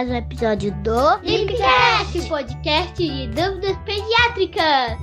mais um episódio do Lipcast, podcast de dúvidas pediátricas.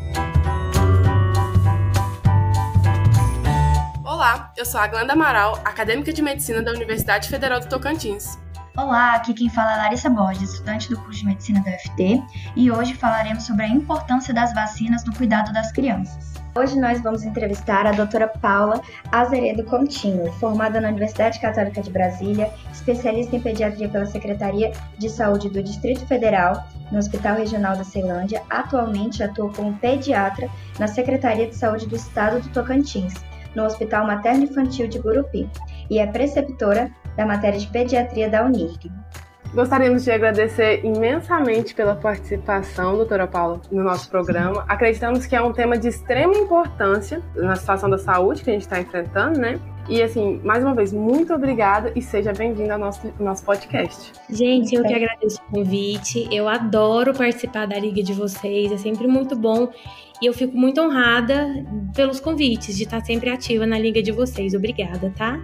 Olá, eu sou a Glenda Amaral, acadêmica de medicina da Universidade Federal do Tocantins. Olá, aqui quem fala é Larissa Borges, estudante do curso de medicina da UFT, e hoje falaremos sobre a importância das vacinas no cuidado das crianças. Hoje nós vamos entrevistar a doutora Paula Azeredo Coutinho, formada na Universidade Católica de Brasília, especialista em pediatria pela Secretaria de Saúde do Distrito Federal, no Hospital Regional da Ceilândia. Atualmente atua como pediatra na Secretaria de Saúde do Estado do Tocantins, no Hospital Materno Infantil de Gurupi, e é preceptora da matéria de pediatria da UNIRG. Gostaríamos de agradecer imensamente pela participação, doutora Paula, no nosso programa. Acreditamos que é um tema de extrema importância na situação da saúde que a gente está enfrentando, né? E assim, mais uma vez, muito obrigada e seja bem-vinda ao nosso, nosso podcast. Gente, eu que agradeço o convite. Eu adoro participar da liga de vocês, é sempre muito bom. E eu fico muito honrada pelos convites de estar sempre ativa na liga de vocês. Obrigada, tá?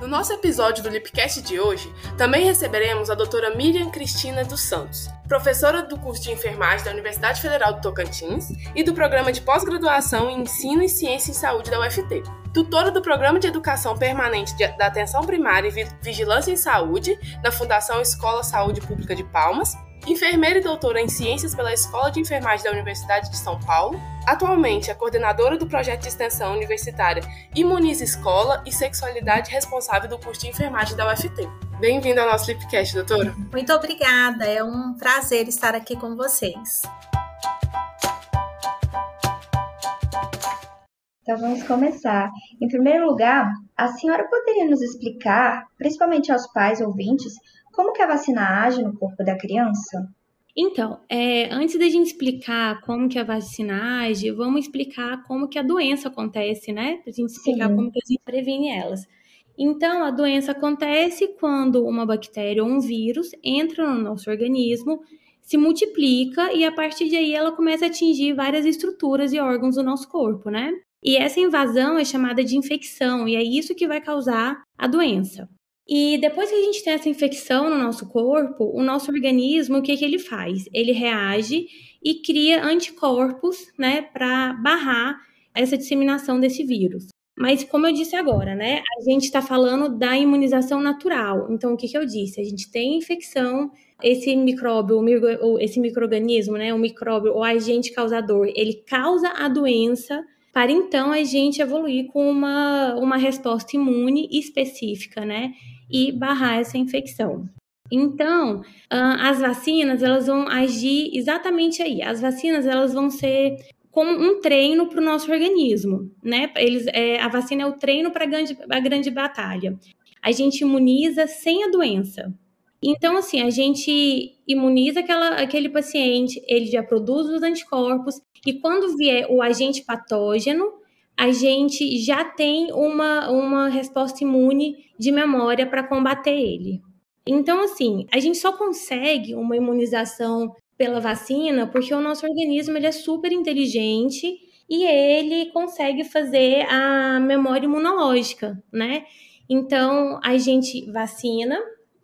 No nosso episódio do Lipcast de hoje, também receberemos a doutora Miriam Cristina dos Santos, professora do curso de enfermagem da Universidade Federal do Tocantins e do programa de pós-graduação em Ensino e Ciência em Saúde da UFT, tutora do Programa de Educação Permanente da Atenção Primária e Vigilância em Saúde na Fundação Escola Saúde Pública de Palmas enfermeira e doutora em ciências pela Escola de Enfermagem da Universidade de São Paulo. Atualmente é coordenadora do projeto de extensão universitária Imuniza Escola e Sexualidade responsável do curso de enfermagem da UFT. Bem-vinda ao nosso Lipcast, doutora. Muito obrigada, é um prazer estar aqui com vocês. Então vamos começar. Em primeiro lugar, a senhora poderia nos explicar, principalmente aos pais ouvintes, como que a vacina age no corpo da criança? Então, é, antes da gente explicar como que a vacina age, vamos explicar como que a doença acontece, né? Para a gente explicar Sim. como que a gente previne elas. Então, a doença acontece quando uma bactéria ou um vírus entra no nosso organismo, se multiplica e a partir de aí ela começa a atingir várias estruturas e órgãos do nosso corpo, né? E essa invasão é chamada de infecção e é isso que vai causar a doença. E depois que a gente tem essa infecção no nosso corpo, o nosso organismo, o que, que ele faz? Ele reage e cria anticorpos, né, para barrar essa disseminação desse vírus. Mas como eu disse agora, né, a gente está falando da imunização natural. Então, o que, que eu disse? A gente tem infecção, esse micróbio, esse microorganismo, né, o micróbio, o agente causador, ele causa a doença para então a gente evoluir com uma, uma resposta imune específica, né? E barrar essa infecção. Então, as vacinas elas vão agir exatamente aí. As vacinas elas vão ser como um treino para o nosso organismo, né? Eles, é, a vacina é o treino para a grande batalha. A gente imuniza sem a doença. Então, assim, a gente imuniza aquela, aquele paciente, ele já produz os anticorpos, e quando vier o agente patógeno, a gente já tem uma, uma resposta imune de memória para combater ele. Então, assim, a gente só consegue uma imunização pela vacina porque o nosso organismo ele é super inteligente e ele consegue fazer a memória imunológica, né? Então, a gente vacina,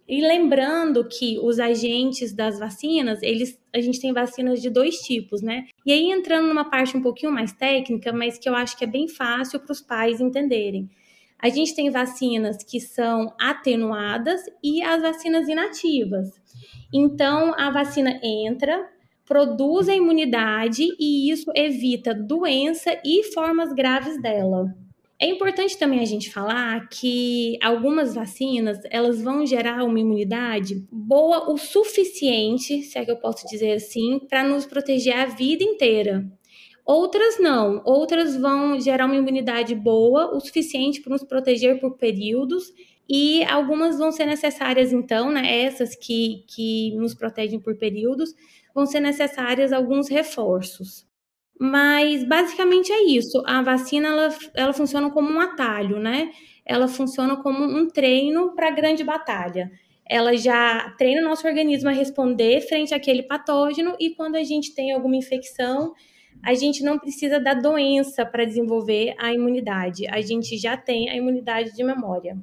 e lembrando que os agentes das vacinas, eles, a gente tem vacinas de dois tipos, né? E aí entrando numa parte um pouquinho mais técnica, mas que eu acho que é bem fácil para os pais entenderem. A gente tem vacinas que são atenuadas e as vacinas inativas. Então, a vacina entra, produz a imunidade e isso evita doença e formas graves dela. É importante também a gente falar que algumas vacinas, elas vão gerar uma imunidade boa o suficiente, se é que eu posso dizer assim, para nos proteger a vida inteira. Outras não, outras vão gerar uma imunidade boa o suficiente para nos proteger por períodos e algumas vão ser necessárias, então, né? Essas que, que nos protegem por períodos, vão ser necessárias alguns reforços. Mas basicamente é isso. A vacina ela, ela funciona como um atalho, né? Ela funciona como um treino para a grande batalha. Ela já treina o nosso organismo a responder frente àquele patógeno e quando a gente tem alguma infecção, a gente não precisa da doença para desenvolver a imunidade. A gente já tem a imunidade de memória.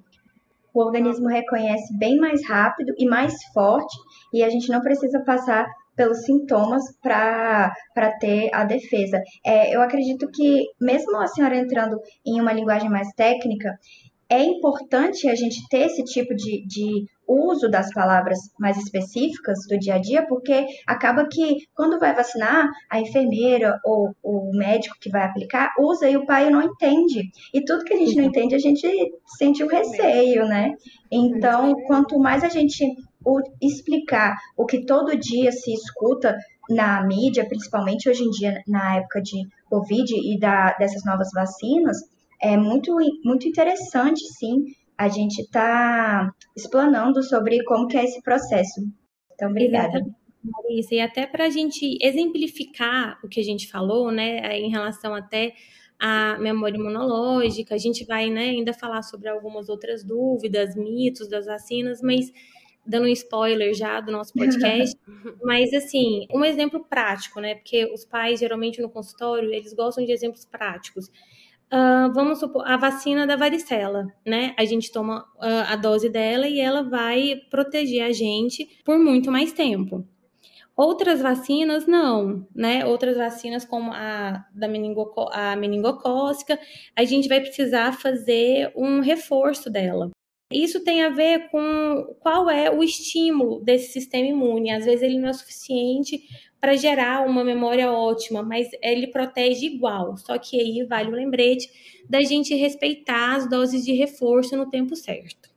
o organismo reconhece bem mais rápido e mais forte, e a gente não precisa passar pelos sintomas para ter a defesa. É, eu acredito que, mesmo a senhora entrando em uma linguagem mais técnica, é importante a gente ter esse tipo de, de uso das palavras mais específicas do dia a dia, porque acaba que quando vai vacinar, a enfermeira ou o médico que vai aplicar usa e o pai não entende. E tudo que a gente não uhum. entende, a gente sente o receio, né? Então, quanto mais a gente explicar o que todo dia se escuta na mídia, principalmente hoje em dia, na época de Covid e da, dessas novas vacinas, é muito, muito interessante, sim, a gente está explanando sobre como que é esse processo. Então, obrigada. Marisa, e até para a gente exemplificar o que a gente falou, né, em relação até à memória imunológica, a gente vai né, ainda falar sobre algumas outras dúvidas, mitos das vacinas, mas dando um spoiler já do nosso podcast, mas assim, um exemplo prático, né? Porque os pais geralmente no consultório, eles gostam de exemplos práticos. Uh, vamos supor, a vacina da varicela, né? A gente toma uh, a dose dela e ela vai proteger a gente por muito mais tempo. Outras vacinas, não, né? Outras vacinas, como a da meningoco a meningocócica, a gente vai precisar fazer um reforço dela. Isso tem a ver com qual é o estímulo desse sistema imune. Às vezes ele não é suficiente para gerar uma memória ótima, mas ele protege igual. Só que aí vale o lembrete da gente respeitar as doses de reforço no tempo certo.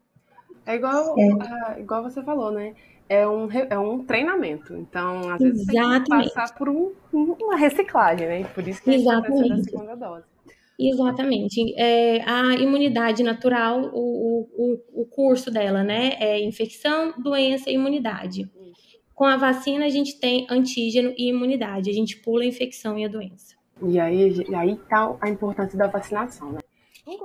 É igual, é. igual você falou, né? É um, é um treinamento. Então, às vezes Exatamente. tem que passar por um, uma reciclagem, né? Por isso que Exatamente. a segunda dose. Exatamente. É, a imunidade natural, o, o, o curso dela, né? É infecção, doença e imunidade. Com a vacina, a gente tem antígeno e imunidade. A gente pula a infecção e a doença. E aí, e aí tá a importância da vacinação, né?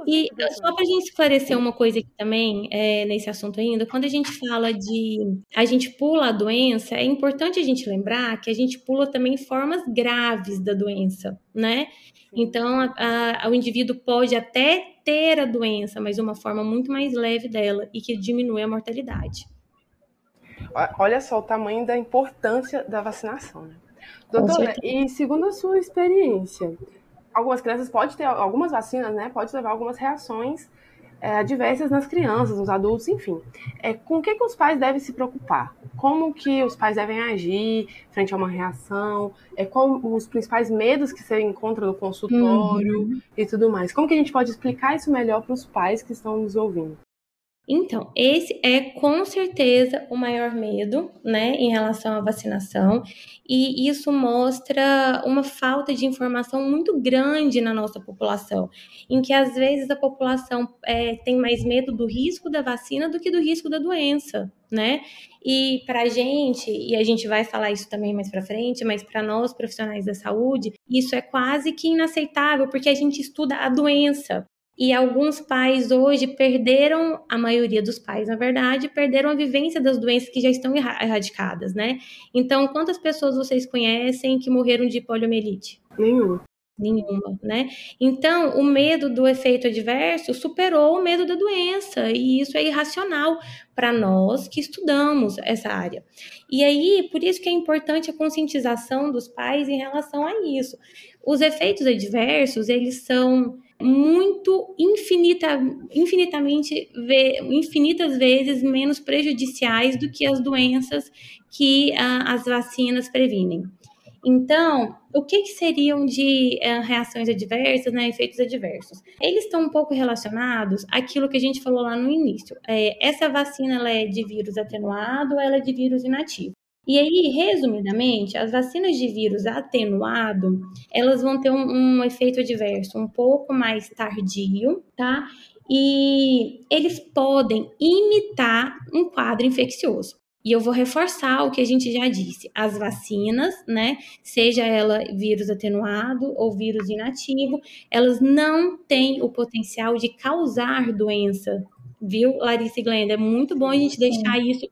E só para a gente esclarecer uma coisa aqui também, é, nesse assunto ainda, quando a gente fala de a gente pula a doença, é importante a gente lembrar que a gente pula também formas graves da doença, né? Então, a, a, o indivíduo pode até ter a doença, mas uma forma muito mais leve dela e que diminui a mortalidade. Olha só o tamanho da importância da vacinação, né? Doutora, e segundo a sua experiência, algumas crianças podem ter, algumas vacinas, né, pode levar algumas reações é, adversas nas crianças, nos adultos, enfim. É, com o que, que os pais devem se preocupar? Como que os pais devem agir frente a uma reação? É, qual os principais medos que você encontra no consultório uhum. e tudo mais? Como que a gente pode explicar isso melhor para os pais que estão nos ouvindo? Então, esse é com certeza o maior medo, né, em relação à vacinação, e isso mostra uma falta de informação muito grande na nossa população, em que às vezes a população é, tem mais medo do risco da vacina do que do risco da doença, né? E para a gente, e a gente vai falar isso também mais para frente, mas para nós profissionais da saúde, isso é quase que inaceitável, porque a gente estuda a doença, e alguns pais hoje perderam, a maioria dos pais, na verdade, perderam a vivência das doenças que já estão erradicadas, né? Então, quantas pessoas vocês conhecem que morreram de poliomielite? Nenhuma. Nenhuma, né? Então, o medo do efeito adverso superou o medo da doença, e isso é irracional para nós que estudamos essa área. E aí, por isso que é importante a conscientização dos pais em relação a isso. Os efeitos adversos, eles são muito infinita, infinitamente, infinitas vezes menos prejudiciais do que as doenças que ah, as vacinas previnem. Então, o que, que seriam de uh, reações adversas, né, efeitos adversos? Eles estão um pouco relacionados àquilo que a gente falou lá no início. É, essa vacina ela é de vírus atenuado ou ela é de vírus inativo? E aí, resumidamente, as vacinas de vírus atenuado, elas vão ter um, um efeito adverso um pouco mais tardio, tá? E eles podem imitar um quadro infeccioso. E eu vou reforçar o que a gente já disse: as vacinas, né, seja ela vírus atenuado ou vírus inativo, elas não têm o potencial de causar doença, viu, Larissa e Glenda? É muito bom a gente deixar isso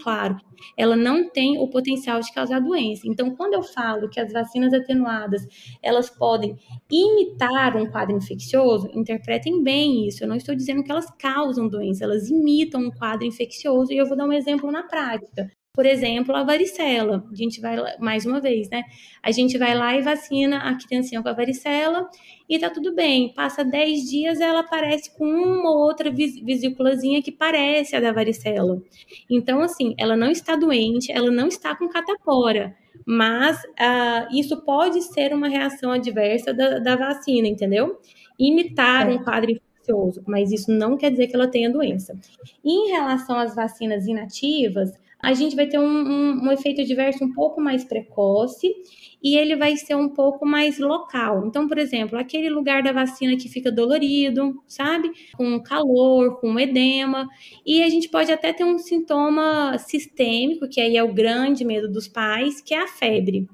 claro, ela não tem o potencial de causar doença. Então, quando eu falo que as vacinas atenuadas, elas podem imitar um quadro infeccioso, interpretem bem isso. Eu não estou dizendo que elas causam doença, elas imitam um quadro infeccioso e eu vou dar um exemplo na prática. Por exemplo, a varicela. A gente vai, mais uma vez, né? A gente vai lá e vacina a criancinha com a varicela e tá tudo bem. Passa 10 dias, ela aparece com uma ou outra vesículazinha que parece a da varicela. Então, assim, ela não está doente, ela não está com catapora. Mas uh, isso pode ser uma reação adversa da, da vacina, entendeu? Imitar um quadro infeccioso, mas isso não quer dizer que ela tenha doença. E em relação às vacinas inativas, a gente vai ter um, um, um efeito adverso um pouco mais precoce e ele vai ser um pouco mais local. Então, por exemplo, aquele lugar da vacina que fica dolorido, sabe? Com calor, com edema, e a gente pode até ter um sintoma sistêmico, que aí é o grande medo dos pais, que é a febre.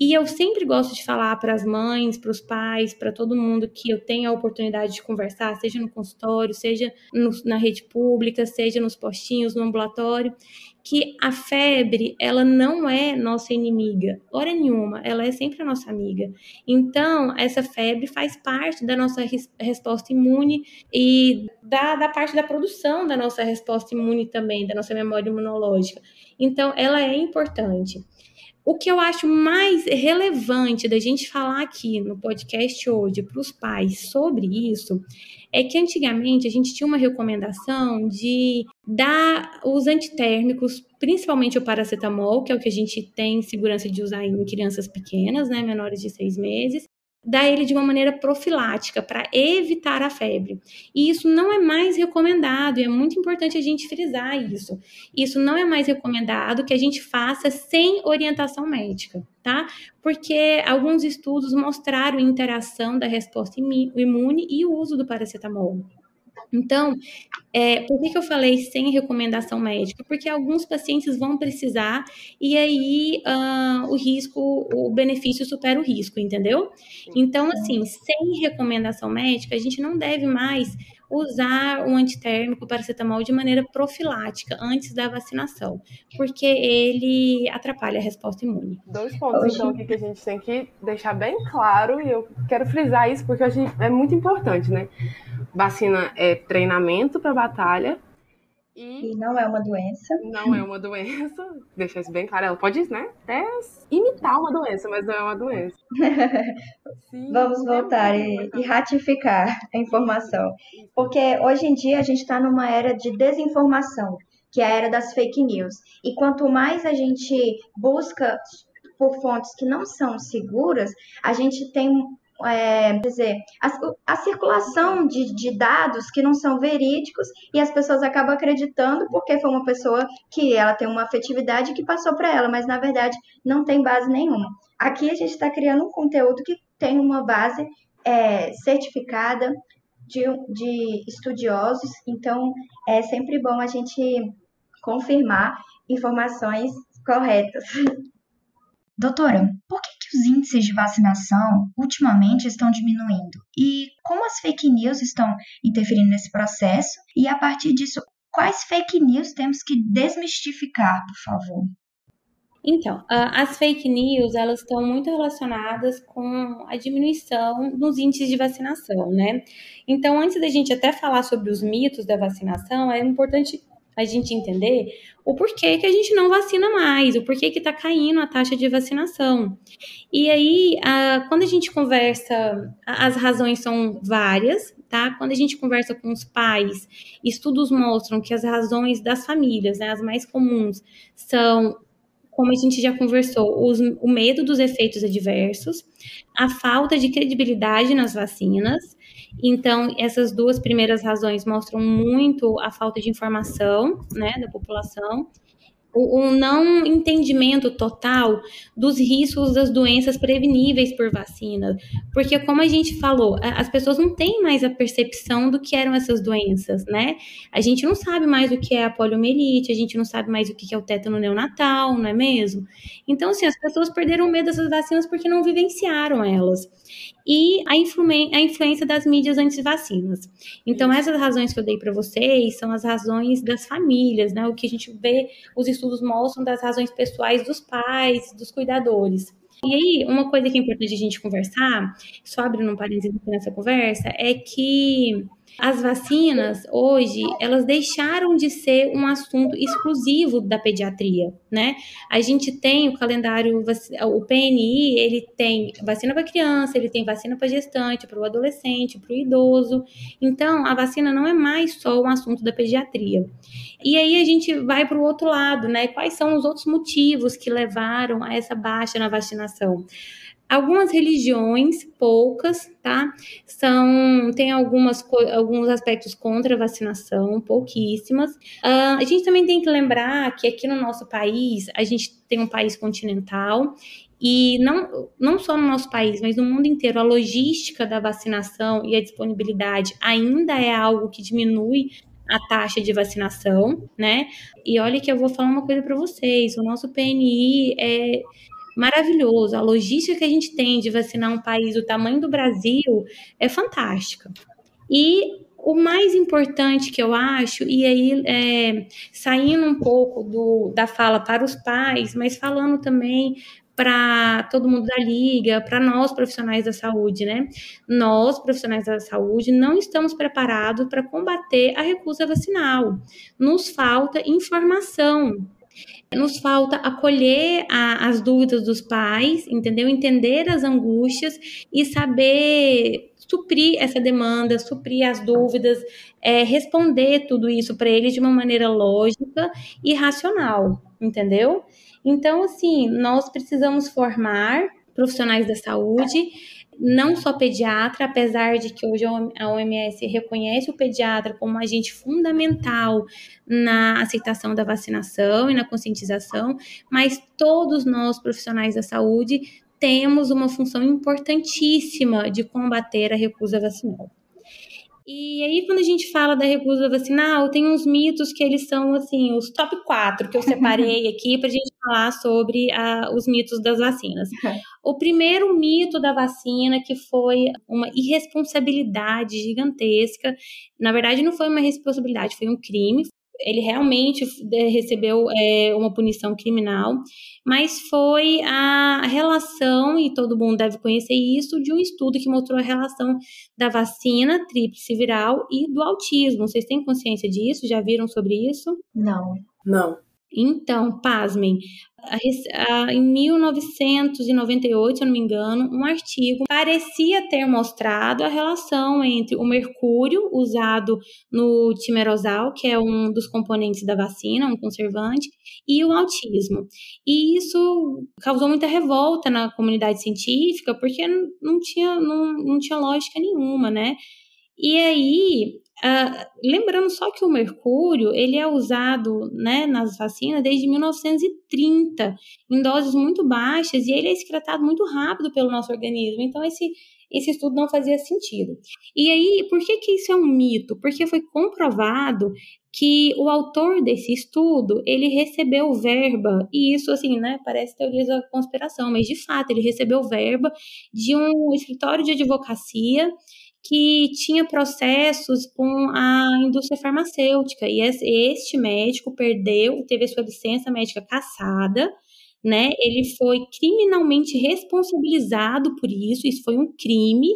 E eu sempre gosto de falar para as mães, para os pais, para todo mundo que eu tenha a oportunidade de conversar, seja no consultório, seja no, na rede pública, seja nos postinhos, no ambulatório, que a febre, ela não é nossa inimiga, hora nenhuma, ela é sempre a nossa amiga. Então, essa febre faz parte da nossa res resposta imune e da, da parte da produção da nossa resposta imune também, da nossa memória imunológica. Então, ela é importante. O que eu acho mais relevante da gente falar aqui no podcast hoje para os pais sobre isso é que antigamente a gente tinha uma recomendação de dar os antitérmicos, principalmente o paracetamol, que é o que a gente tem segurança de usar em crianças pequenas, né, menores de seis meses, dar ele de uma maneira profilática para evitar a febre. E isso não é mais recomendado, e é muito importante a gente frisar isso. Isso não é mais recomendado que a gente faça sem orientação médica, tá? Porque alguns estudos mostraram interação da resposta imune e o uso do paracetamol. Então, é, por que, que eu falei sem recomendação médica? Porque alguns pacientes vão precisar e aí uh, o risco, o benefício supera o risco, entendeu? Então, assim, sem recomendação médica, a gente não deve mais usar o antitérmico paracetamol de maneira profilática antes da vacinação, porque ele atrapalha a resposta imune. Dois pontos, então, aqui que a gente tem que deixar bem claro, e eu quero frisar isso porque é muito importante, né? Vacina é treinamento para batalha. E, e, não é uma doença. Não é uma doença. Deixa isso bem claro. Ela pode, né, até imitar uma doença, mas não é uma doença. Sim, Vamos é voltar é e, e, ratificar a informação. Porque hoje em dia a gente está numa era de desinformação, que é a era das fake news. E quanto mais a gente busca por fontes que não são seguras, a gente tem é, dizer, a, a circulação de, de, dados que não são verídicos e as pessoas acabam acreditando porque foi uma pessoa que ela tem uma afetividade que passou para ela, mas na verdade não tem base nenhuma. Aqui a gente está criando um conteúdo que tem uma base é, certificada de, de estudiosos, então é sempre bom a gente confirmar informações corretas. Doutora, por que, que os índices de vacinação ultimamente estão diminuindo? E como as fake news estão interferindo nesse processo? E a partir disso, quais fake news temos que desmistificar, por favor? Então, as fake news, elas estão muito relacionadas com a diminuição nos índices de vacinação, né? Então, antes da gente até falar sobre os mitos da vacinação, é importante a gente entender o porquê que a gente não vacina mais, o porquê que está caindo a taxa de vacinação. E aí, a, quando a gente conversa, as razões são várias, tá? Quando a gente conversa com os pais, estudos mostram que as razões das famílias, né, as mais comuns, são como a gente já conversou, os, o medo dos efeitos adversos, a falta de credibilidade nas vacinas. Então, essas duas primeiras razões mostram muito a falta de informação né, da população o, o, não entendimento total dos riscos das doenças preveníveis por vacina. Porque, como a gente falou, as pessoas não têm mais a percepção do que eram essas doenças, né? A gente não sabe mais o que é a poliomielite, a gente não sabe mais o que é o tétano neonatal, não é mesmo? Então, assim, as pessoas perderam medo dessas vacinas porque não vivenciaram elas. E a, a influência das mídias anti-vacinas. Então, essas razões que eu dei para vocês são as razões das famílias, né? O que a gente vê, os estudos mostram das razões pessoais dos pais, dos cuidadores. E aí, uma coisa que é importante a gente conversar, só abrindo um parênteses nessa conversa, é que as vacinas, hoje, elas deixaram de ser um assunto exclusivo da pediatria, né? A gente tem o calendário, o PNI, ele tem vacina para criança, ele tem vacina para gestante, para o adolescente, para o idoso. Então, a vacina não é mais só um assunto da pediatria. E aí a gente vai para o outro lado, né? Quais são os outros motivos que levaram a essa baixa na vacinação? Algumas religiões, poucas, tá? São tem algumas alguns aspectos contra a vacinação, pouquíssimas. Uh, a gente também tem que lembrar que aqui no nosso país a gente tem um país continental e não, não só no nosso país, mas no mundo inteiro, a logística da vacinação e a disponibilidade ainda é algo que diminui a taxa de vacinação, né? E olha que eu vou falar uma coisa para vocês: o nosso PNI é maravilhoso. A logística que a gente tem de vacinar um país do tamanho do Brasil é fantástica. E o mais importante que eu acho, e aí é, saindo um pouco do, da fala para os pais, mas falando também para todo mundo da liga, para nós profissionais da saúde, né? Nós, profissionais da saúde, não estamos preparados para combater a recusa vacinal. Nos falta informação nos falta acolher a, as dúvidas dos pais, entendeu? Entender as angústias e saber suprir essa demanda, suprir as dúvidas, é, responder tudo isso para eles de uma maneira lógica e racional, entendeu? Então, assim, nós precisamos formar profissionais da saúde não só pediatra, apesar de que hoje a OMS reconhece o pediatra como um agente fundamental na aceitação da vacinação e na conscientização, mas todos nós profissionais da saúde temos uma função importantíssima de combater a recusa vacinal. E aí, quando a gente fala da recusa vacinal, tem uns mitos que eles são, assim, os top 4 que eu separei aqui para a gente falar sobre a, os mitos das vacinas. O primeiro mito da vacina, que foi uma irresponsabilidade gigantesca, na verdade, não foi uma responsabilidade, foi um crime, ele realmente recebeu é, uma punição criminal, mas foi a relação, e todo mundo deve conhecer isso, de um estudo que mostrou a relação da vacina tríplice viral e do autismo. Vocês têm consciência disso? Já viram sobre isso? Não. Não. Então, pasmem, em 1998, se eu não me engano, um artigo parecia ter mostrado a relação entre o mercúrio usado no timerosal, que é um dos componentes da vacina, um conservante, e o autismo. E isso causou muita revolta na comunidade científica, porque não tinha, não, não tinha lógica nenhuma, né? E aí, Uh, lembrando só que o mercúrio ele é usado né, nas vacinas desde 1930 em doses muito baixas e ele é excretado muito rápido pelo nosso organismo. Então esse esse estudo não fazia sentido. E aí, por que, que isso é um mito? Porque foi comprovado que o autor desse estudo, ele recebeu verba, e isso assim, né, parece teoria da conspiração, mas de fato, ele recebeu verba de um escritório de advocacia que tinha processos com a indústria farmacêutica e este médico perdeu, teve a sua licença médica cassada, né? Ele foi criminalmente responsabilizado por isso, isso foi um crime,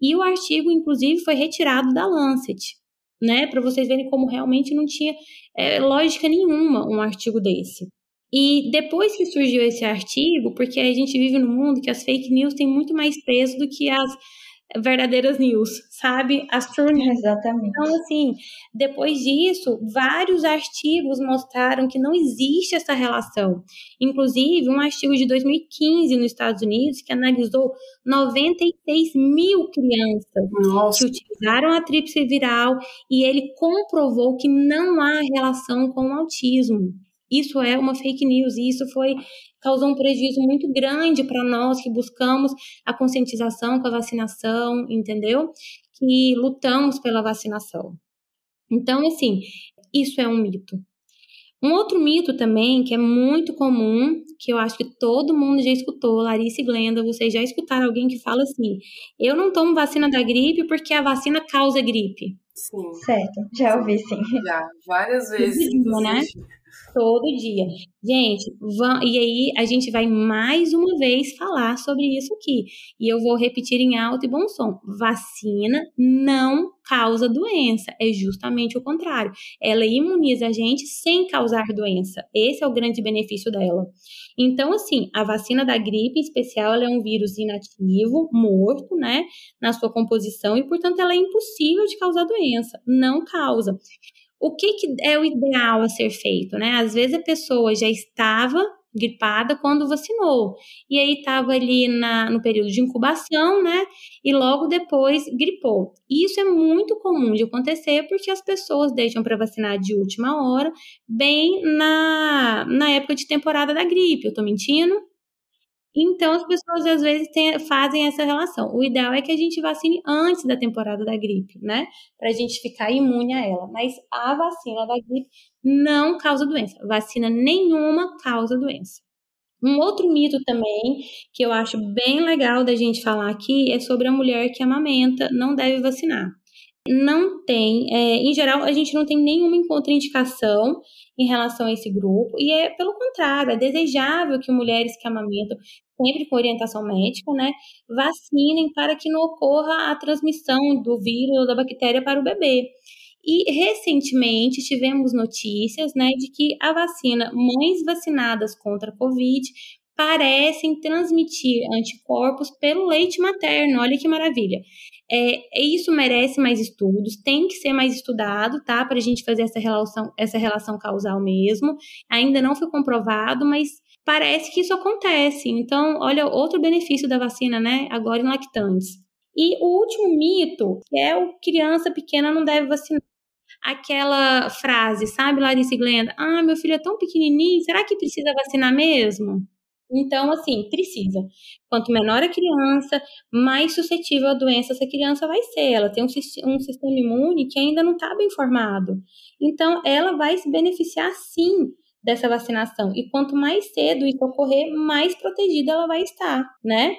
e o artigo, inclusive, foi retirado da Lancet, né? Para vocês verem como realmente não tinha é, lógica nenhuma um artigo desse. E depois que surgiu esse artigo, porque a gente vive num mundo que as fake news têm muito mais peso do que as verdadeiras news, sabe? As true news. Exatamente. Então, assim, depois disso, vários artigos mostraram que não existe essa relação. Inclusive, um artigo de 2015 nos Estados Unidos que analisou 96 mil crianças Nossa. que utilizaram a tríplice viral e ele comprovou que não há relação com o autismo. Isso é uma fake news e isso foi causou um prejuízo muito grande para nós que buscamos a conscientização com a vacinação, entendeu? Que lutamos pela vacinação. Então, assim, isso é um mito. Um outro mito também, que é muito comum, que eu acho que todo mundo já escutou, Larissa e Glenda, vocês já escutaram alguém que fala assim: eu não tomo vacina da gripe porque a vacina causa gripe. Sim. Certo, já ouvi sim. Já, várias vezes. né? Todo dia. Gente, vão, e aí a gente vai mais uma vez falar sobre isso aqui. E eu vou repetir em alto e bom som. Vacina não causa doença, é justamente o contrário. Ela imuniza a gente sem causar doença. Esse é o grande benefício dela. Então, assim, a vacina da gripe, em especial, ela é um vírus inativo, morto, né, na sua composição e, portanto, ela é impossível de causar doença. Não causa o que, que é o ideal a ser feito, né? Às vezes a pessoa já estava gripada quando vacinou. E aí estava ali na, no período de incubação, né? E logo depois gripou. Isso é muito comum de acontecer porque as pessoas deixam para vacinar de última hora, bem na, na época de temporada da gripe. Eu tô mentindo? Então, as pessoas às vezes tem, fazem essa relação. O ideal é que a gente vacine antes da temporada da gripe, né? Para a gente ficar imune a ela. Mas a vacina da gripe não causa doença. Vacina nenhuma causa doença. Um outro mito também, que eu acho bem legal da gente falar aqui, é sobre a mulher que amamenta não deve vacinar. Não tem, é, em geral, a gente não tem nenhuma contraindicação em relação a esse grupo, e é pelo contrário, é desejável que mulheres que amamentam, sempre com orientação médica, né, vacinem para que não ocorra a transmissão do vírus ou da bactéria para o bebê. E recentemente tivemos notícias, né, de que a vacina, mães vacinadas contra a Covid, parecem transmitir anticorpos pelo leite materno. Olha que maravilha. É, isso merece mais estudos, tem que ser mais estudado, tá? Para a gente fazer essa relação, essa relação causal mesmo. Ainda não foi comprovado, mas parece que isso acontece. Então, olha, outro benefício da vacina, né? Agora em lactantes. E o último mito, que é o criança pequena não deve vacinar. Aquela frase, sabe, Larissa Glenda? Ah, meu filho é tão pequenininho, será que precisa vacinar mesmo? Então, assim, precisa. Quanto menor a criança, mais suscetível à doença essa criança vai ser. Ela tem um, um sistema imune que ainda não está bem formado. Então, ela vai se beneficiar sim dessa vacinação. E quanto mais cedo isso ocorrer, mais protegida ela vai estar, né?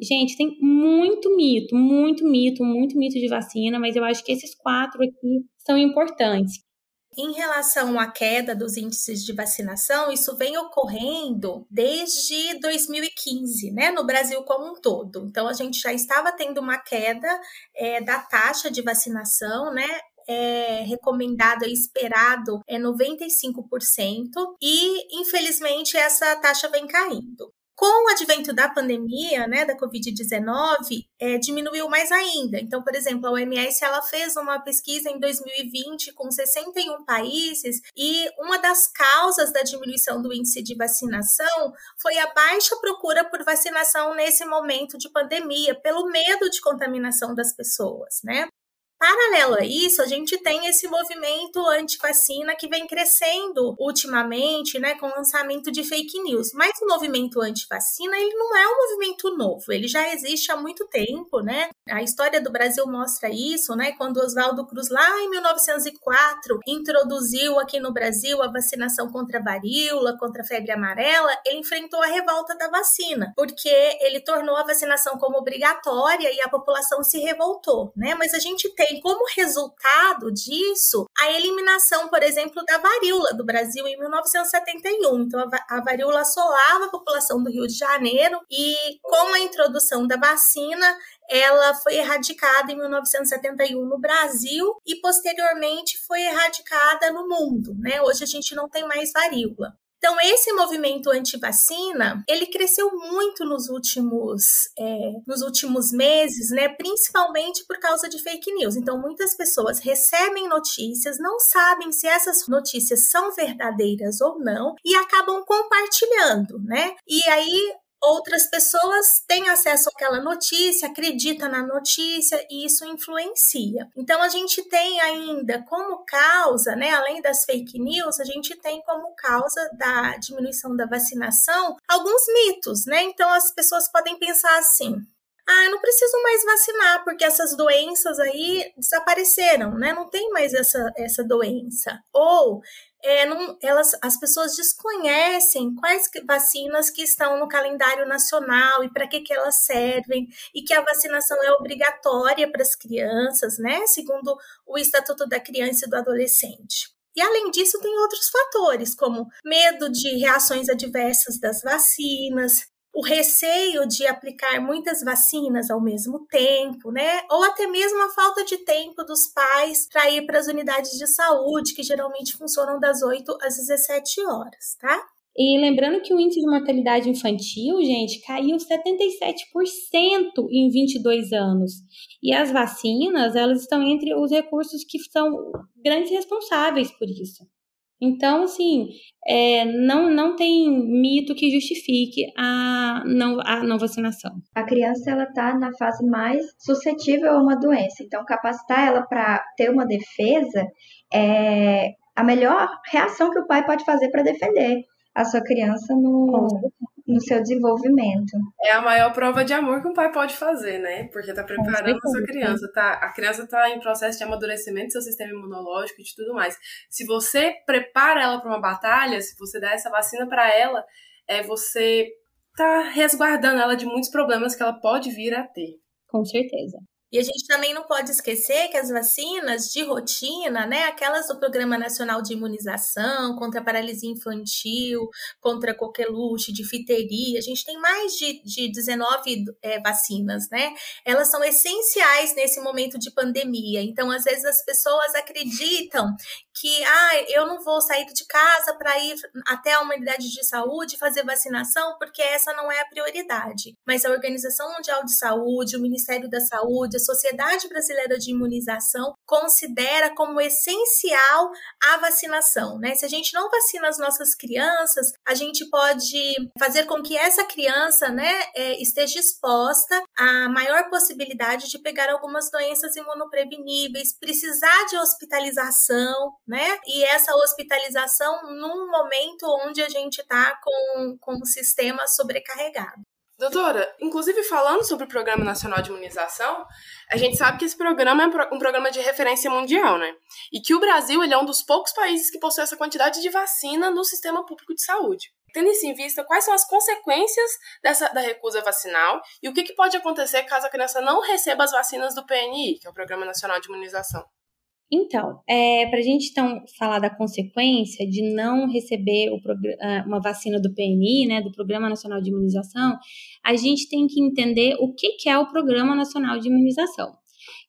Gente, tem muito mito, muito mito, muito mito de vacina, mas eu acho que esses quatro aqui são importantes. Em relação à queda dos índices de vacinação, isso vem ocorrendo desde 2015, né, no Brasil como um todo. Então, a gente já estava tendo uma queda é, da taxa de vacinação, né, é recomendado e esperado é 95% e infelizmente essa taxa vem caindo. Com o advento da pandemia, né, da Covid-19, é, diminuiu mais ainda. Então, por exemplo, a OMS ela fez uma pesquisa em 2020 com 61 países e uma das causas da diminuição do índice de vacinação foi a baixa procura por vacinação nesse momento de pandemia, pelo medo de contaminação das pessoas, né? Paralelo a isso, a gente tem esse movimento anti-vacina que vem crescendo ultimamente, né, com o lançamento de fake news. Mas o movimento anti-vacina, ele não é um movimento novo, ele já existe há muito tempo, né? A história do Brasil mostra isso, né? Quando Oswaldo Cruz, lá em 1904, introduziu aqui no Brasil a vacinação contra a varíola, contra a febre amarela, ele enfrentou a revolta da vacina, porque ele tornou a vacinação como obrigatória e a população se revoltou, né? Mas a gente tem tem como resultado disso a eliminação, por exemplo, da varíola do Brasil em 1971. Então, a varíola assolava a população do Rio de Janeiro e, com a introdução da vacina, ela foi erradicada em 1971 no Brasil e posteriormente foi erradicada no mundo, né? Hoje a gente não tem mais varíola. Então, esse movimento anti-vacina, ele cresceu muito nos últimos, é, nos últimos meses, né? Principalmente por causa de fake news. Então, muitas pessoas recebem notícias, não sabem se essas notícias são verdadeiras ou não, e acabam compartilhando, né? E aí outras pessoas têm acesso àquela notícia, acreditam na notícia e isso influencia. Então a gente tem ainda como causa, né, além das fake news, a gente tem como causa da diminuição da vacinação alguns mitos, né? Então as pessoas podem pensar assim: ah, eu não preciso mais vacinar, porque essas doenças aí desapareceram, né? Não tem mais essa, essa doença. Ou é, não, elas, as pessoas desconhecem quais vacinas que estão no calendário nacional e para que, que elas servem, e que a vacinação é obrigatória para as crianças, né? Segundo o Estatuto da Criança e do Adolescente. E além disso, tem outros fatores, como medo de reações adversas das vacinas, o receio de aplicar muitas vacinas ao mesmo tempo, né? Ou até mesmo a falta de tempo dos pais para ir para as unidades de saúde, que geralmente funcionam das 8 às 17 horas, tá? E lembrando que o índice de mortalidade infantil, gente, caiu 77% em 22 anos. E as vacinas, elas estão entre os recursos que são grandes responsáveis por isso. Então, assim, é, não, não tem mito que justifique a não, a não vacinação. A criança ela está na fase mais suscetível a uma doença, então capacitar ela para ter uma defesa é a melhor reação que o pai pode fazer para defender a sua criança no, no seu desenvolvimento. É a maior prova de amor que um pai pode fazer, né? Porque tá preparando a sua criança, tá? A criança tá em processo de amadurecimento do seu sistema imunológico e de tudo mais. Se você prepara ela para uma batalha, se você dá essa vacina para ela, é você tá resguardando ela de muitos problemas que ela pode vir a ter. Com certeza. E a gente também não pode esquecer que as vacinas de rotina, né, aquelas do Programa Nacional de Imunização contra a paralisia infantil, contra coqueluche, difteria, a gente tem mais de, de 19 é, vacinas, né? Elas são essenciais nesse momento de pandemia. Então, às vezes, as pessoas acreditam que ah, eu não vou sair de casa para ir até a unidade de saúde fazer vacinação, porque essa não é a prioridade. Mas a Organização Mundial de Saúde, o Ministério da Saúde, a Sociedade Brasileira de Imunização considera como essencial a vacinação, né? Se a gente não vacina as nossas crianças, a gente pode fazer com que essa criança, né, é, esteja exposta à maior possibilidade de pegar algumas doenças imunopreveníveis, precisar de hospitalização, né? E essa hospitalização num momento onde a gente está com, com o sistema sobrecarregado. Doutora, inclusive falando sobre o Programa Nacional de Imunização, a gente sabe que esse programa é um programa de referência mundial, né? E que o Brasil é um dos poucos países que possui essa quantidade de vacina no sistema público de saúde. Tendo isso em vista, quais são as consequências dessa, da recusa vacinal e o que, que pode acontecer caso a criança não receba as vacinas do PNI, que é o Programa Nacional de Imunização? Então, é, para a gente então falar da consequência de não receber o, ah, uma vacina do PNI, né, do Programa Nacional de Imunização, a gente tem que entender o que, que é o Programa Nacional de Imunização.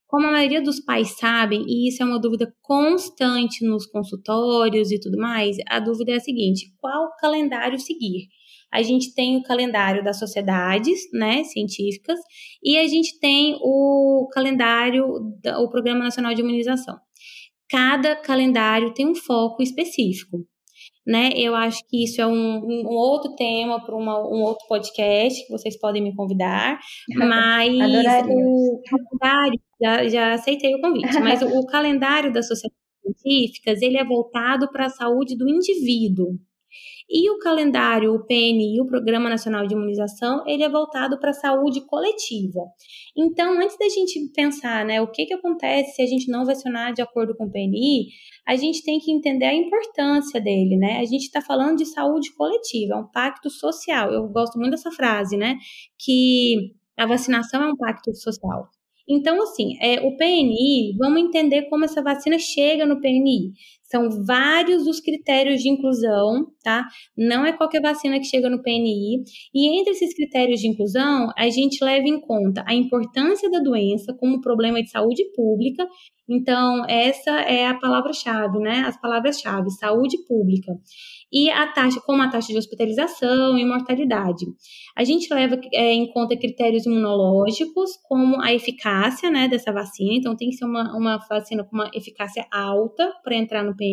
Como a maioria dos pais sabem, e isso é uma dúvida constante nos consultórios e tudo mais, a dúvida é a seguinte: qual calendário seguir? a gente tem o calendário das sociedades, né, científicas, e a gente tem o calendário, o Programa Nacional de Imunização cada calendário tem um foco específico. Né? Eu acho que isso é um, um outro tema para um outro podcast que vocês podem me convidar, mas o calendário, já, já aceitei o convite, mas o, o calendário das sociedades científicas, ele é voltado para a saúde do indivíduo, e o calendário, o PNI, o Programa Nacional de Imunização, ele é voltado para a saúde coletiva. Então, antes da gente pensar, né, o que, que acontece se a gente não vacinar de acordo com o PNI, a gente tem que entender a importância dele, né? A gente está falando de saúde coletiva, é um pacto social. Eu gosto muito dessa frase, né? Que a vacinação é um pacto social. Então, assim, é, o PNI, vamos entender como essa vacina chega no PNI. São vários os critérios de inclusão, tá? Não é qualquer vacina que chega no PNI. E entre esses critérios de inclusão, a gente leva em conta a importância da doença como problema de saúde pública. Então, essa é a palavra-chave, né? As palavras-chave, saúde pública e a taxa, como a taxa de hospitalização e mortalidade. A gente leva é, em conta critérios imunológicos, como a eficácia né, dessa vacina, então tem que ser uma, uma vacina com uma eficácia alta para entrar no PNI.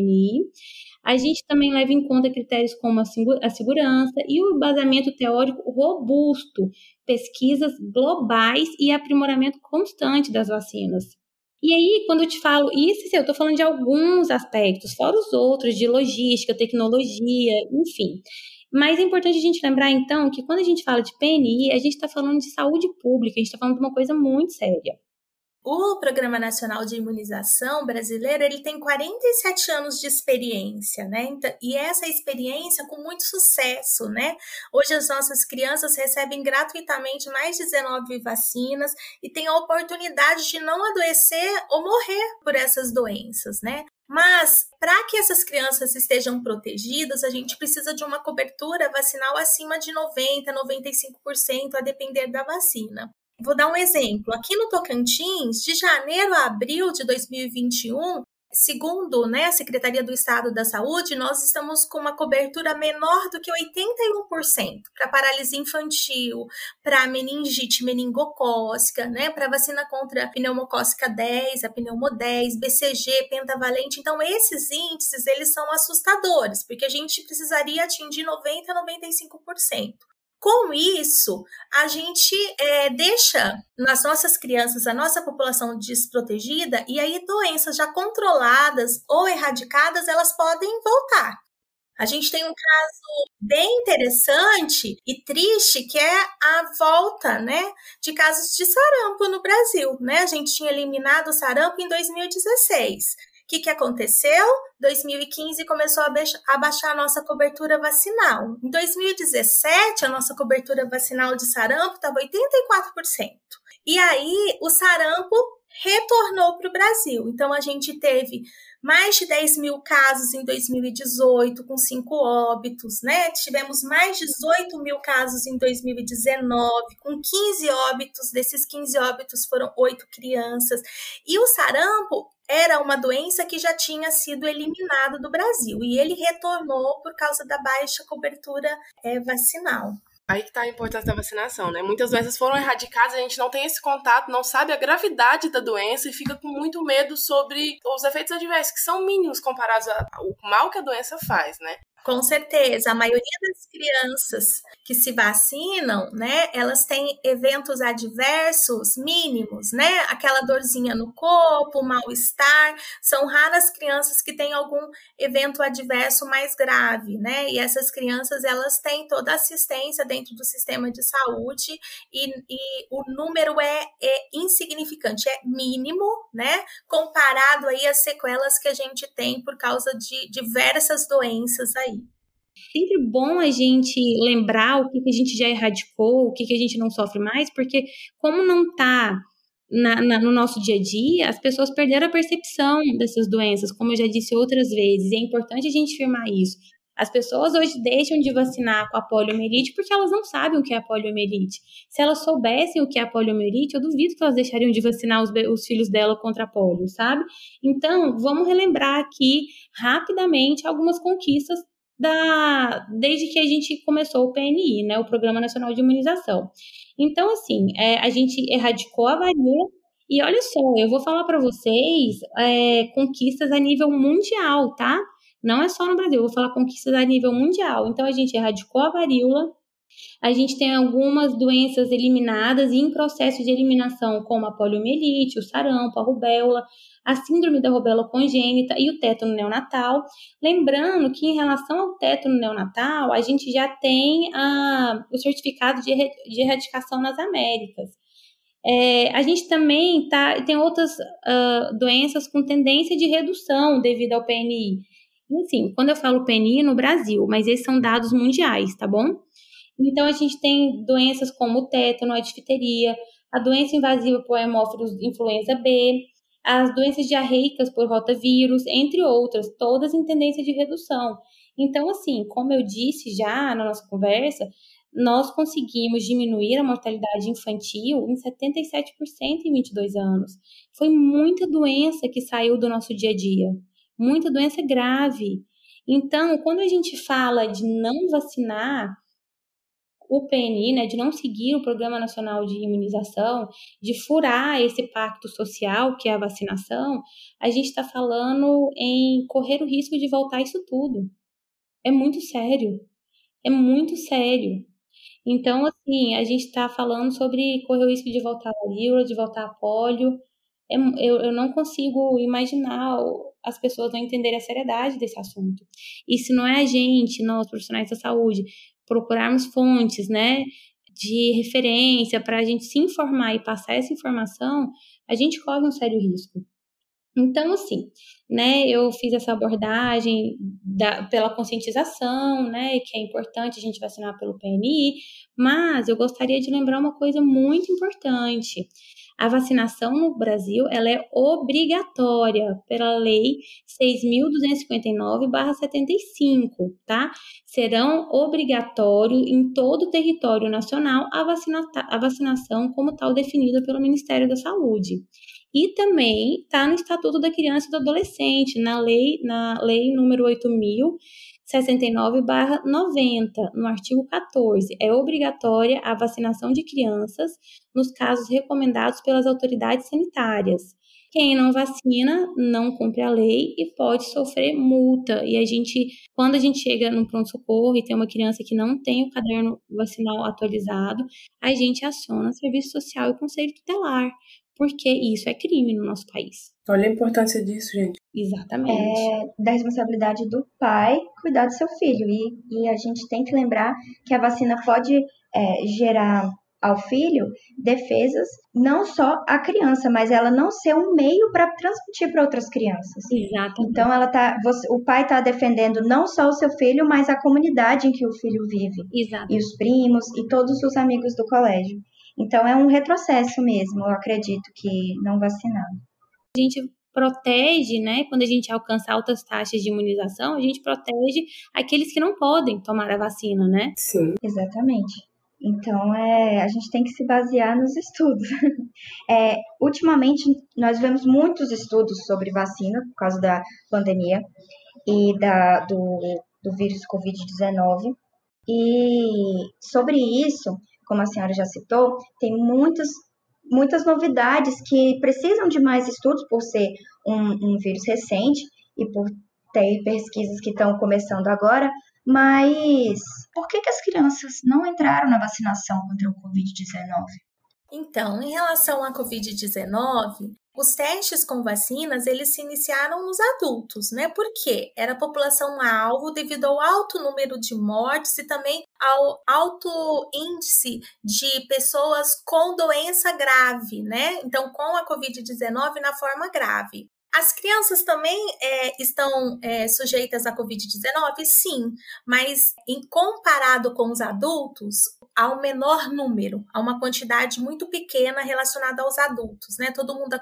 A gente também leva em conta critérios como a, a segurança e o embasamento teórico robusto, pesquisas globais e aprimoramento constante das vacinas. E aí, quando eu te falo isso, eu estou falando de alguns aspectos, fora os outros, de logística, tecnologia, enfim. Mas é importante a gente lembrar, então, que quando a gente fala de PNI, a gente está falando de saúde pública, a gente está falando de uma coisa muito séria. O Programa Nacional de Imunização brasileiro ele tem 47 anos de experiência, né? Então, e essa experiência com muito sucesso, né? Hoje as nossas crianças recebem gratuitamente mais de 19 vacinas e têm a oportunidade de não adoecer ou morrer por essas doenças, né? Mas, para que essas crianças estejam protegidas, a gente precisa de uma cobertura vacinal acima de 90%, 95%, a depender da vacina. Vou dar um exemplo. Aqui no Tocantins, de janeiro a abril de 2021, segundo né, a Secretaria do Estado da Saúde, nós estamos com uma cobertura menor do que 81% para paralisia infantil, para meningite meningocócica, né, para vacina contra a pneumocócica 10, a pneumo 10, BCG, pentavalente. Então, esses índices, eles são assustadores, porque a gente precisaria atingir 90 a 95%. Com isso, a gente é, deixa nas nossas crianças a nossa população desprotegida e aí doenças já controladas ou erradicadas elas podem voltar. A gente tem um caso bem interessante e triste que é a volta, né, de casos de sarampo no Brasil, né? A gente tinha eliminado o sarampo em 2016 que, que aconteceu? 2015 começou a, baixar a nossa cobertura vacinal. Em 2017, a nossa cobertura vacinal de sarampo estava 84%. E aí, o sarampo retornou para o Brasil. Então, a gente teve mais de 10 mil casos em 2018, com cinco óbitos, né? Tivemos mais de 18 mil casos em 2019, com 15 óbitos. Desses 15 óbitos foram oito crianças. E o sarampo era uma doença que já tinha sido eliminada do Brasil e ele retornou por causa da baixa cobertura é, vacinal. Aí que está a importância da vacinação, né? Muitas doenças foram erradicadas, a gente não tem esse contato, não sabe a gravidade da doença e fica com muito medo sobre os efeitos adversos, que são mínimos comparados ao mal que a doença faz, né? Com certeza, a maioria das crianças que se vacinam, né, elas têm eventos adversos mínimos, né? Aquela dorzinha no corpo, mal-estar. São raras crianças que têm algum evento adverso mais grave, né? E essas crianças, elas têm toda a assistência dentro do sistema de saúde e, e o número é, é insignificante, é mínimo, né? Comparado aí às sequelas que a gente tem por causa de diversas doenças aí sempre bom a gente lembrar o que, a gente já erradicou, o que, a gente não sofre mais, porque como não está no nosso dia a dia, as pessoas perderam a percepção dessas doenças, como eu já disse outras vezes, e é importante a gente afirmar isso. As pessoas hoje deixam de vacinar com a poliomielite porque elas não sabem o que é a poliomielite. Se elas soubessem o que é a poliomielite, eu duvido que elas deixariam de vacinar os, os filhos dela contra a polio, sabe? Então, vamos relembrar aqui rapidamente algumas conquistas da, desde que a gente começou o PNI, né, o Programa Nacional de Imunização. Então, assim, é, a gente erradicou a varíola e olha só, eu vou falar para vocês é, conquistas a nível mundial, tá? Não é só no Brasil, eu vou falar conquistas a nível mundial. Então, a gente erradicou a varíola, a gente tem algumas doenças eliminadas e em processo de eliminação, como a poliomielite, o sarampo, a rubéola, a síndrome da rubéola congênita e o tétano neonatal. Lembrando que em relação ao tétano neonatal, a gente já tem ah, o certificado de, de erradicação nas Américas. É, a gente também tá, tem outras uh, doenças com tendência de redução devido ao PNI. Enfim, quando eu falo PNI no Brasil, mas esses são dados mundiais, tá bom? Então, a gente tem doenças como o tétano, a difteria, a doença invasiva por hemófilos influenza B, as doenças diarreicas por rotavírus, entre outras, todas em tendência de redução. Então, assim, como eu disse já na nossa conversa, nós conseguimos diminuir a mortalidade infantil em 77% em 22 anos. Foi muita doença que saiu do nosso dia a dia, muita doença grave. Então, quando a gente fala de não vacinar, o PNI, né, de não seguir o Programa Nacional de Imunização, de furar esse pacto social que é a vacinação, a gente está falando em correr o risco de voltar isso tudo. É muito sério. É muito sério. Então, assim, a gente está falando sobre correr o risco de voltar a varíola, de voltar a pólio. É, eu, eu não consigo imaginar as pessoas não entenderem a seriedade desse assunto. E se não é a gente, nós profissionais da saúde, procurarmos fontes, né, de referência para a gente se informar e passar essa informação, a gente corre um sério risco. Então, assim, né, eu fiz essa abordagem da, pela conscientização, né, que é importante a gente vacinar pelo PNI, mas eu gostaria de lembrar uma coisa muito importante. A vacinação no Brasil ela é obrigatória pela Lei 6.259/75, tá? Serão obrigatório em todo o território nacional a, vacina, a vacinação como tal definida pelo Ministério da Saúde. E também está no Estatuto da Criança e do Adolescente, na lei, na lei número 8.069/90, no artigo 14. É obrigatória a vacinação de crianças nos casos recomendados pelas autoridades sanitárias. Quem não vacina não cumpre a lei e pode sofrer multa. E a gente, quando a gente chega no pronto-socorro e tem uma criança que não tem o caderno vacinal atualizado, a gente aciona o serviço social e o conselho tutelar, porque isso é crime no nosso país. Olha a importância disso, gente. Exatamente. É da responsabilidade do pai cuidar do seu filho. E, e a gente tem que lembrar que a vacina pode é, gerar ao filho defesas, não só a criança, mas ela não ser um meio para transmitir para outras crianças. Exatamente. Então ela tá, você, o pai está defendendo não só o seu filho, mas a comunidade em que o filho vive. Exato. E os primos e todos os amigos do colégio. Então é um retrocesso mesmo, eu acredito que não vacinar. A gente protege, né? Quando a gente alcança altas taxas de imunização, a gente protege aqueles que não podem tomar a vacina, né? Sim. Exatamente. Então, é, a gente tem que se basear nos estudos. É, ultimamente, nós vemos muitos estudos sobre vacina por causa da pandemia e da, do, do vírus Covid-19. E sobre isso, como a senhora já citou, tem muitas, muitas novidades que precisam de mais estudos por ser um, um vírus recente e por ter pesquisas que estão começando agora, mas por que, que as crianças não entraram na vacinação contra o Covid-19? Então, em relação à Covid-19, os testes com vacinas, eles se iniciaram nos adultos, né? Por quê? Era a população alvo devido ao alto número de mortes e também ao alto índice de pessoas com doença grave, né? Então, com a Covid-19 na forma grave. As crianças também é, estão é, sujeitas à Covid-19? Sim, mas em comparado com os adultos, um menor número, há uma quantidade muito pequena relacionada aos adultos, né? Todo mundo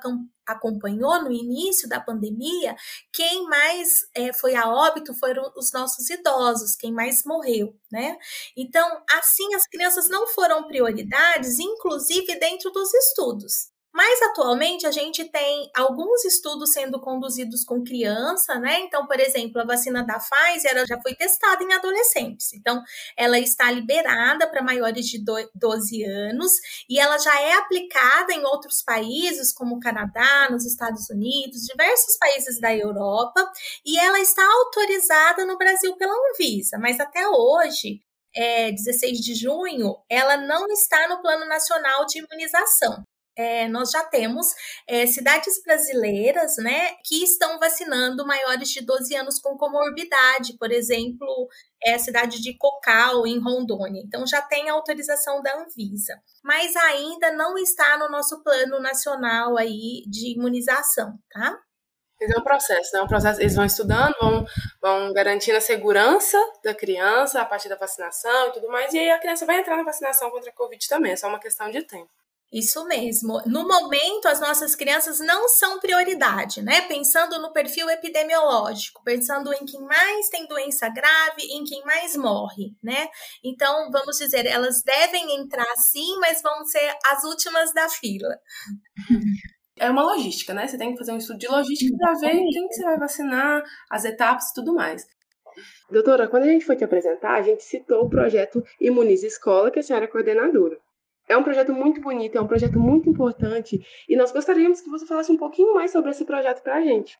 acompanhou no início da pandemia, quem mais é, foi a óbito foram os nossos idosos, quem mais morreu, né? Então, assim, as crianças não foram prioridades, inclusive dentro dos estudos. Mas atualmente a gente tem alguns estudos sendo conduzidos com criança, né? Então, por exemplo, a vacina da Pfizer já foi testada em adolescentes. Então, ela está liberada para maiores de 12 anos e ela já é aplicada em outros países, como o Canadá, nos Estados Unidos, diversos países da Europa, e ela está autorizada no Brasil pela Anvisa. Mas até hoje, é, 16 de junho, ela não está no Plano Nacional de Imunização é, nós já temos é, cidades brasileiras né, que estão vacinando maiores de 12 anos com comorbidade, por exemplo, é a cidade de Cocal, em Rondônia. Então, já tem autorização da Anvisa, mas ainda não está no nosso plano nacional aí de imunização, tá? é um processo, né? Um processo, eles vão estudando, vão, vão garantindo a segurança da criança a partir da vacinação e tudo mais, e aí a criança vai entrar na vacinação contra a Covid também, é só uma questão de tempo. Isso mesmo. No momento, as nossas crianças não são prioridade, né? Pensando no perfil epidemiológico, pensando em quem mais tem doença grave, em quem mais morre, né? Então, vamos dizer, elas devem entrar sim, mas vão ser as últimas da fila. É uma logística, né? Você tem que fazer um estudo de logística para ver quem que você vai vacinar, as etapas e tudo mais. Doutora, quando a gente foi te apresentar, a gente citou o projeto Imunize Escola, que a senhora é coordenadora. É um projeto muito bonito, é um projeto muito importante e nós gostaríamos que você falasse um pouquinho mais sobre esse projeto para a gente.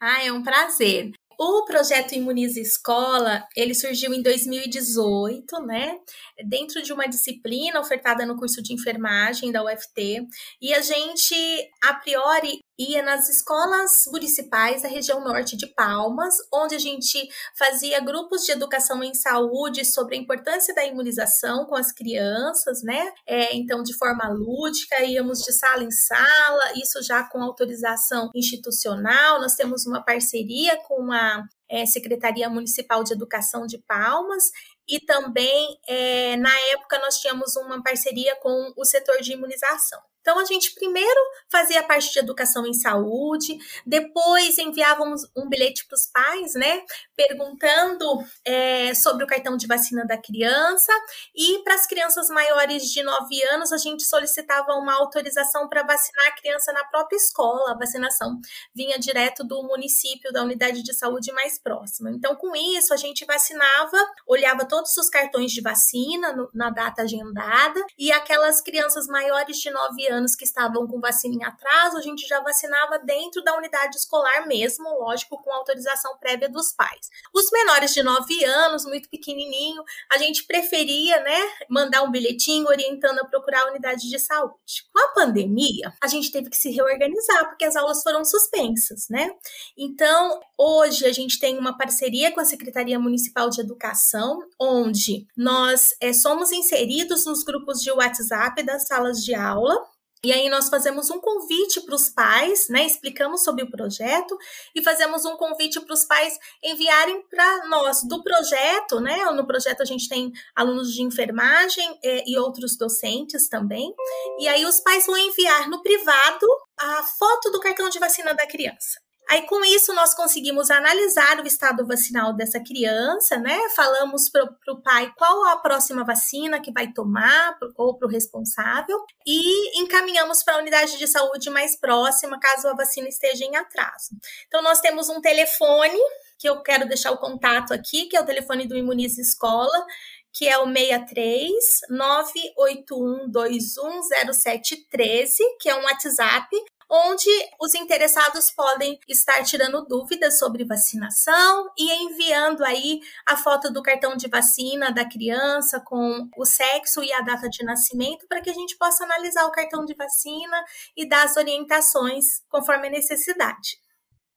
Ah, é um prazer. O projeto Imuniza Escola, ele surgiu em 2018, né? Dentro de uma disciplina ofertada no curso de enfermagem da UFT. E a gente, a priori, ia nas escolas municipais da região norte de Palmas, onde a gente fazia grupos de educação em saúde sobre a importância da imunização com as crianças, né? É, então, de forma lúdica, íamos de sala em sala, isso já com autorização institucional. Nós temos uma parceria com a é, Secretaria Municipal de Educação de Palmas e também, é, na época, nós tínhamos uma parceria com o setor de imunização. Então, a gente primeiro fazia a parte de educação em saúde, depois enviávamos um bilhete para os pais, né, perguntando é, sobre o cartão de vacina da criança, e para as crianças maiores de 9 anos, a gente solicitava uma autorização para vacinar a criança na própria escola. A vacinação vinha direto do município, da unidade de saúde mais próxima. Então, com isso, a gente vacinava, olhava todos os cartões de vacina no, na data agendada, e aquelas crianças maiores de 9 anos que estavam com vacina em atraso, a gente já vacinava dentro da unidade escolar mesmo, lógico, com autorização prévia dos pais. Os menores de 9 anos, muito pequenininho, a gente preferia, né, mandar um bilhetinho orientando a procurar a unidade de saúde. Com a pandemia, a gente teve que se reorganizar porque as aulas foram suspensas, né? Então, hoje a gente tem uma parceria com a Secretaria Municipal de Educação, onde nós é, somos inseridos nos grupos de WhatsApp das salas de aula e aí nós fazemos um convite para os pais, né? Explicamos sobre o projeto e fazemos um convite para os pais enviarem para nós do projeto, né? No projeto a gente tem alunos de enfermagem eh, e outros docentes também. E aí os pais vão enviar no privado a foto do cartão de vacina da criança. Aí, com isso, nós conseguimos analisar o estado vacinal dessa criança, né? Falamos para o pai qual a próxima vacina que vai tomar, ou para o responsável, e encaminhamos para a unidade de saúde mais próxima, caso a vacina esteja em atraso. Então, nós temos um telefone, que eu quero deixar o contato aqui, que é o telefone do Imunize Escola, que é o 63 981210713, que é um WhatsApp onde os interessados podem estar tirando dúvidas sobre vacinação e enviando aí a foto do cartão de vacina da criança com o sexo e a data de nascimento para que a gente possa analisar o cartão de vacina e dar as orientações conforme a necessidade.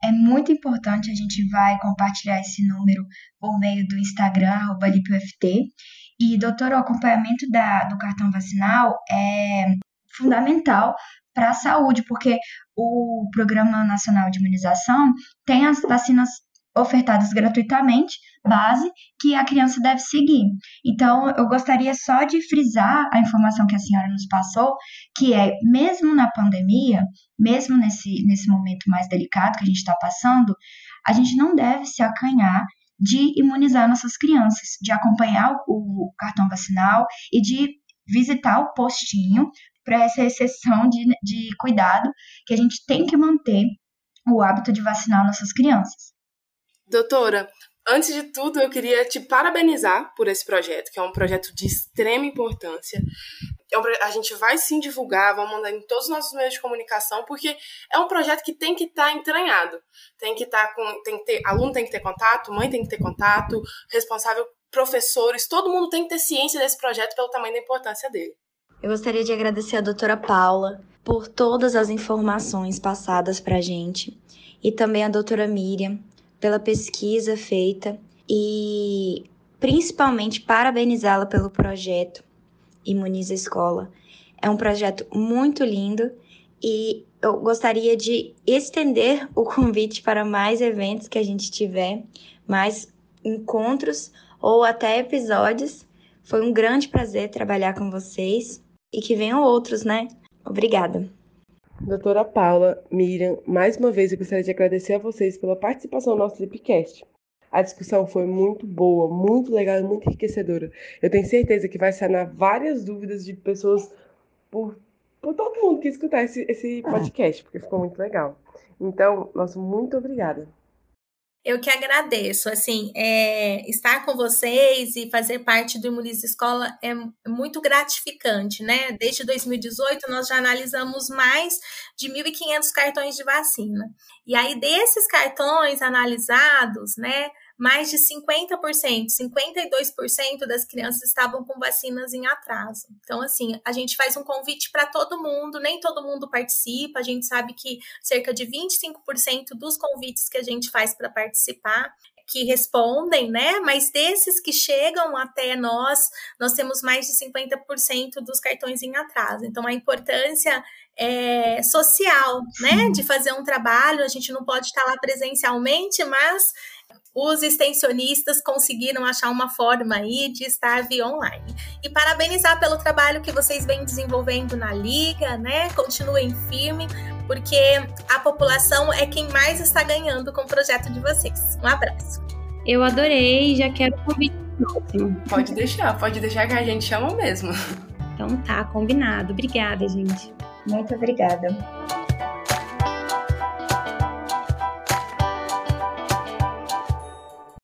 É muito importante, a gente vai compartilhar esse número por meio do Instagram, LipUFT. E, doutor, o acompanhamento da, do cartão vacinal é fundamental para a saúde, porque o Programa Nacional de Imunização tem as vacinas ofertadas gratuitamente, base, que a criança deve seguir. Então, eu gostaria só de frisar a informação que a senhora nos passou, que é, mesmo na pandemia, mesmo nesse, nesse momento mais delicado que a gente está passando, a gente não deve se acanhar de imunizar nossas crianças, de acompanhar o, cartão vacinal e de visitar o postinho para essa exceção de, de cuidado que a gente tem que manter o hábito de vacinar nossas crianças. Doutora, antes de tudo, eu queria te parabenizar por esse projeto, que é um projeto de extrema importância. É a gente vai sim divulgar, vamos mandar em todos os nossos meios de comunicação, porque é um projeto que tem que estar tá entranhado. Tem que estar tá com. Tem que ter, aluno tem que ter contato, mãe tem que ter contato, responsável, professores, todo mundo tem que ter ciência desse projeto pelo tamanho da importância dele. Eu gostaria de agradecer a doutora Paula por todas as informações passadas para a gente e também a doutora Miriam pela pesquisa feita e principalmente parabenizá-la pelo projeto Imuniza Escola. É um projeto muito lindo e eu gostaria de estender o convite para mais eventos que a gente tiver, mais encontros ou até episódios. Foi um grande prazer trabalhar com vocês e que venham outros, né? Obrigada. Doutora Paula, Miriam, mais uma vez eu gostaria de agradecer a vocês pela participação no nosso Lipcast. A discussão foi muito boa, muito legal e muito enriquecedora. Eu tenho certeza que vai sanar várias dúvidas de pessoas por, por todo mundo que escutar esse, esse podcast, porque ficou muito legal. Então, nosso muito obrigada. Eu que agradeço, assim, é, estar com vocês e fazer parte do Imunize Escola é muito gratificante, né? Desde 2018, nós já analisamos mais de 1.500 cartões de vacina. E aí, desses cartões analisados, né, mais de 50%, 52% das crianças estavam com vacinas em atraso. Então, assim, a gente faz um convite para todo mundo, nem todo mundo participa, a gente sabe que cerca de 25% dos convites que a gente faz para participar que respondem, né? Mas desses que chegam até nós, nós temos mais de 50% dos cartões em atraso. Então, a importância é, social, né? De fazer um trabalho, a gente não pode estar lá presencialmente, mas os extensionistas conseguiram achar uma forma aí de estar via online. E parabenizar pelo trabalho que vocês vêm desenvolvendo na liga, né? Continuem firme, porque a população é quem mais está ganhando com o projeto de vocês. Um abraço. Eu adorei, já quero convite próximo. Pode deixar, pode deixar que a gente chama mesmo. Então tá, combinado. Obrigada, gente. Muito obrigada.